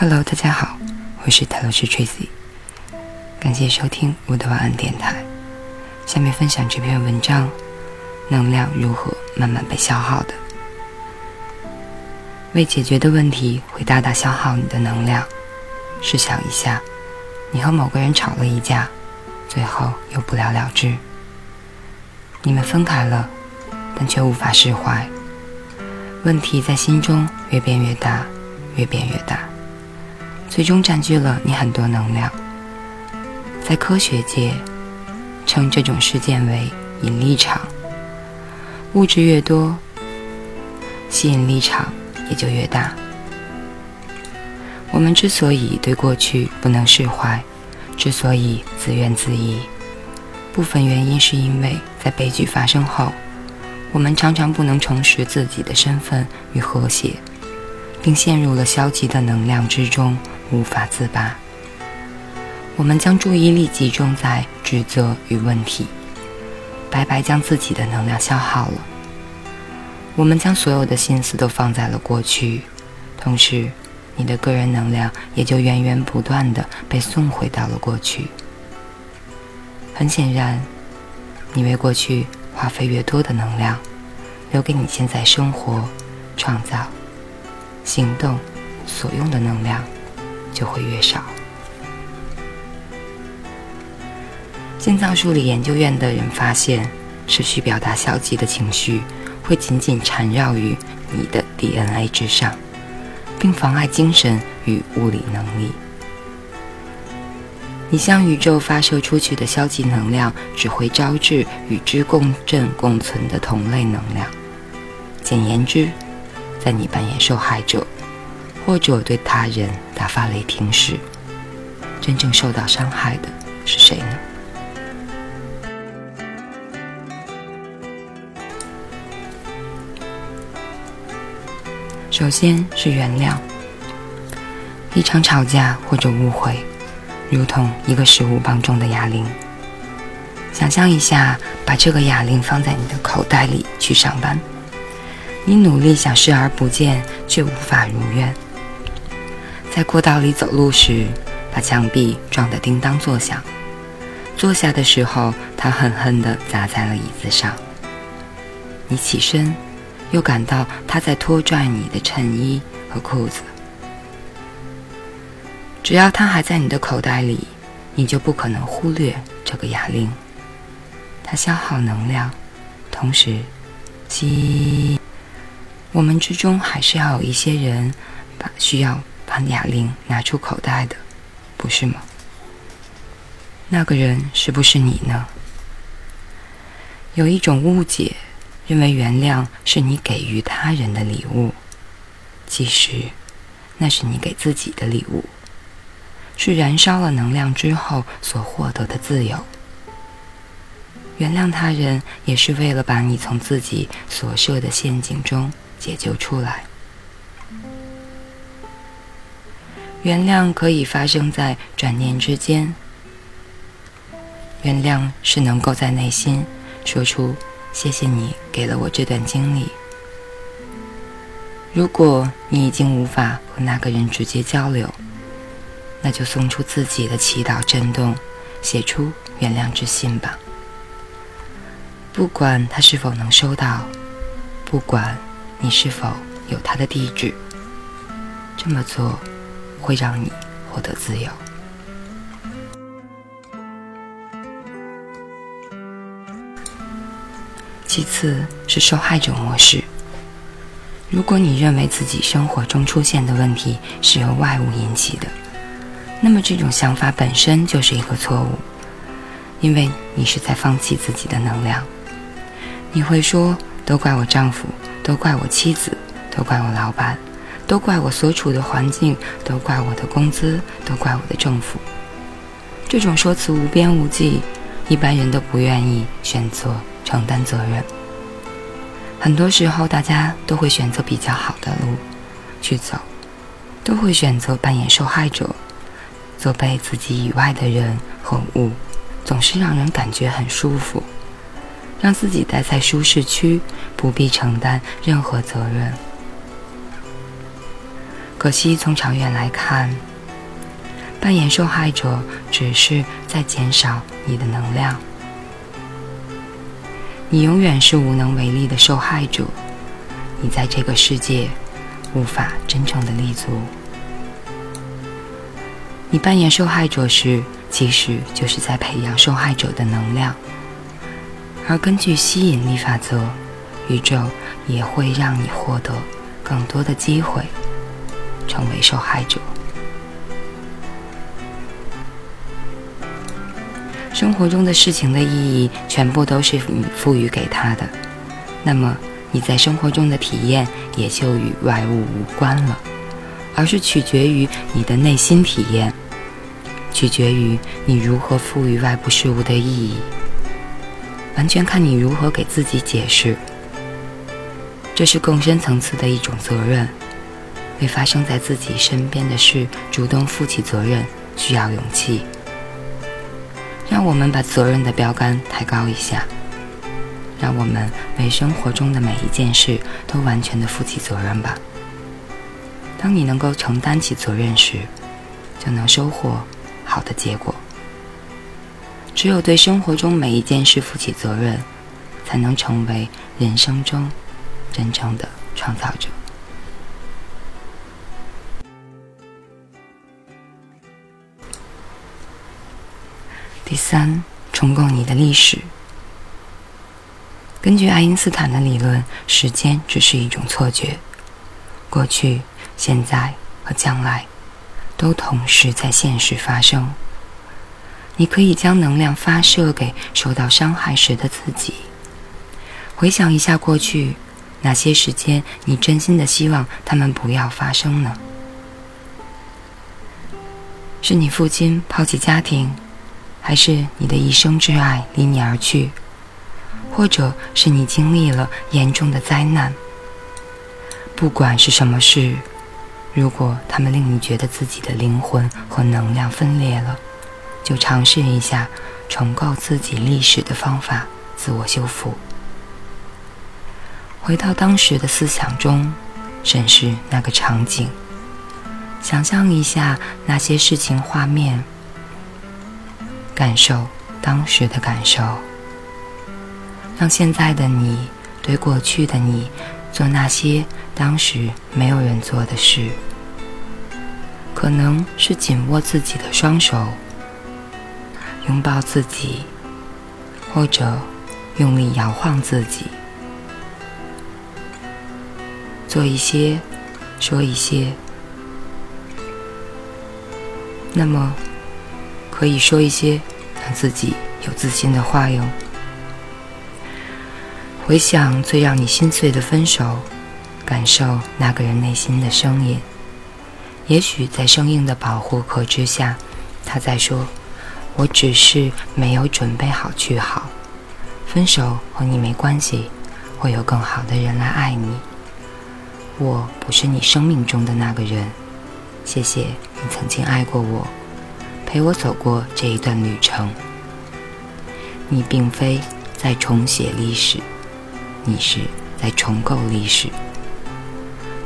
Hello，大家好，我是泰罗斯 Tracy，感谢收听我的晚安电台。下面分享这篇文章：能量如何慢慢被消耗的？未解决的问题会大大消耗你的能量。试想一下，你和某个人吵了一架，最后又不了了之。你们分开了，但却无法释怀。问题在心中越变越大，越变越大，最终占据了你很多能量。在科学界，称这种事件为引力场。物质越多，吸引力场也就越大。我们之所以对过去不能释怀，之所以自怨自艾，部分原因是因为在悲剧发生后，我们常常不能重拾自己的身份与和谐，并陷入了消极的能量之中，无法自拔。我们将注意力集中在指责与问题，白白将自己的能量消耗了。我们将所有的心思都放在了过去，同时，你的个人能量也就源源不断的被送回到了过去。很显然，你为过去花费越多的能量，留给你现在生活、创造、行动所用的能量就会越少。心脏数理研究院的人发现，持续表达消极的情绪会紧紧缠绕于你的 DNA 之上，并妨碍精神与物理能力。你向宇宙发射出去的消极能量，只会招致与之共振共存的同类能量。简言之，在你扮演受害者，或者对他人大发雷霆时，真正受到伤害的是谁呢？首先是原谅，一场吵架或者误会。如同一个十五磅重的哑铃，想象一下，把这个哑铃放在你的口袋里去上班。你努力想视而不见，却无法如愿。在过道里走路时，把墙壁撞得叮当作响。坐下的时候，他狠狠地砸在了椅子上。你起身，又感到他在拖拽你的衬衣和裤子。只要他还在你的口袋里，你就不可能忽略这个哑铃。它消耗能量，同时，吸。我们之中还是要有一些人，把需要哑铃拿出口袋的，不是吗？那个人是不是你呢？有一种误解，认为原谅是你给予他人的礼物，其实，那是你给自己的礼物。是燃烧了能量之后所获得的自由。原谅他人，也是为了把你从自己所设的陷阱中解救出来。原谅可以发生在转念之间。原谅是能够在内心说出“谢谢你给了我这段经历”。如果你已经无法和那个人直接交流，那就送出自己的祈祷震动，写出原谅之信吧。不管他是否能收到，不管你是否有他的地址，这么做会让你获得自由。其次是受害者模式。如果你认为自己生活中出现的问题是由外物引起的，那么这种想法本身就是一个错误，因为你是在放弃自己的能量。你会说：“都怪我丈夫，都怪我妻子，都怪我老板，都怪我所处的环境，都怪我的工资，都怪我的政府。”这种说辞无边无际，一般人都不愿意选择承担责任。很多时候，大家都会选择比较好的路去走，都会选择扮演受害者。做被自己以外的人和物，总是让人感觉很舒服，让自己待在舒适区，不必承担任何责任。可惜从长远来看，扮演受害者只是在减少你的能量。你永远是无能为力的受害者，你在这个世界无法真正的立足。你扮演受害者时，其实就是在培养受害者的能量。而根据吸引力法则，宇宙也会让你获得更多的机会，成为受害者。生活中的事情的意义全部都是你赋予给他的，那么你在生活中的体验也就与外物无关了，而是取决于你的内心体验，取决于你如何赋予外部事物的意义，完全看你如何给自己解释。这是更深层次的一种责任，为发生在自己身边的事主动负起责任，需要勇气。让我们把责任的标杆抬高一下，让我们为生活中的每一件事都完全的负起责任吧。当你能够承担起责任时，就能收获好的结果。只有对生活中每一件事负起责任，才能成为人生中真正的创造者。第三，重构你的历史。根据爱因斯坦的理论，时间只是一种错觉，过去、现在和将来都同时在现实发生。你可以将能量发射给受到伤害时的自己，回想一下过去，哪些时间你真心的希望他们不要发生呢？是你父亲抛弃家庭？还是你的一生挚爱离你而去，或者是你经历了严重的灾难。不管是什么事，如果他们令你觉得自己的灵魂和能量分裂了，就尝试一下重构自己历史的方法，自我修复。回到当时的思想中，审视那个场景，想象一下那些事情画面。感受当时的感受，让现在的你对过去的你做那些当时没有人做的事，可能是紧握自己的双手，拥抱自己，或者用力摇晃自己，做一些，说一些，那么。可以说一些让自己有自信的话哟。回想最让你心碎的分手，感受那个人内心的声音。也许在生硬的保护壳之下，他在说：“我只是没有准备好去好。分手和你没关系，会有更好的人来爱你。我不是你生命中的那个人。谢谢你曾经爱过我。”陪我走过这一段旅程，你并非在重写历史，你是在重构历史。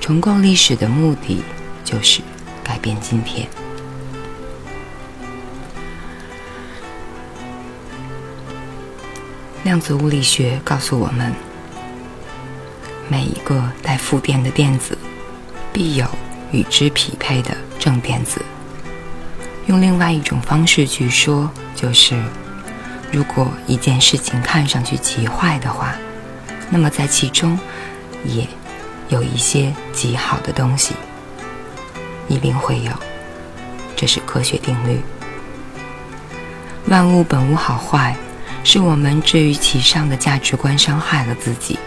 重构历史的目的就是改变今天。量子物理学告诉我们，每一个带负电的电子，必有与之匹配的正电子。用另外一种方式去说，就是，如果一件事情看上去极坏的话，那么在其中，也有一些极好的东西，一定会有，这是科学定律。万物本无好坏，是我们置于其上的价值观伤害了自己。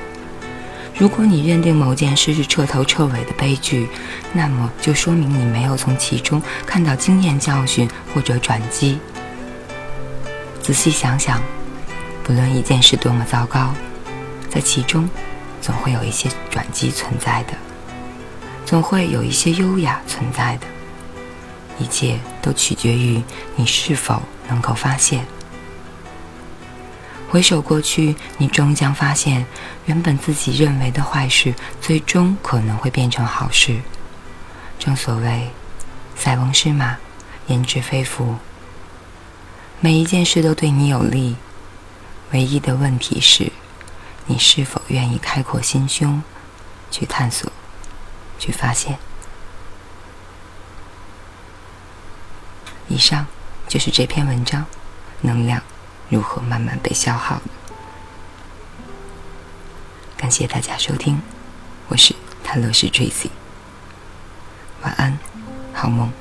如果你认定某件事是彻头彻尾的悲剧，那么就说明你没有从其中看到经验教训或者转机。仔细想想，不论一件事多么糟糕，在其中总会有一些转机存在的，总会有一些优雅存在的。一切都取决于你是否能够发现。回首过去，你终将发现，原本自己认为的坏事，最终可能会变成好事。正所谓，塞翁失马，焉知非福。每一件事都对你有利，唯一的问题是，你是否愿意开阔心胸，去探索，去发现。以上就是这篇文章，能量如何慢慢被消耗。感谢大家收听，我是泰勒斯 Tracy。晚安，好梦。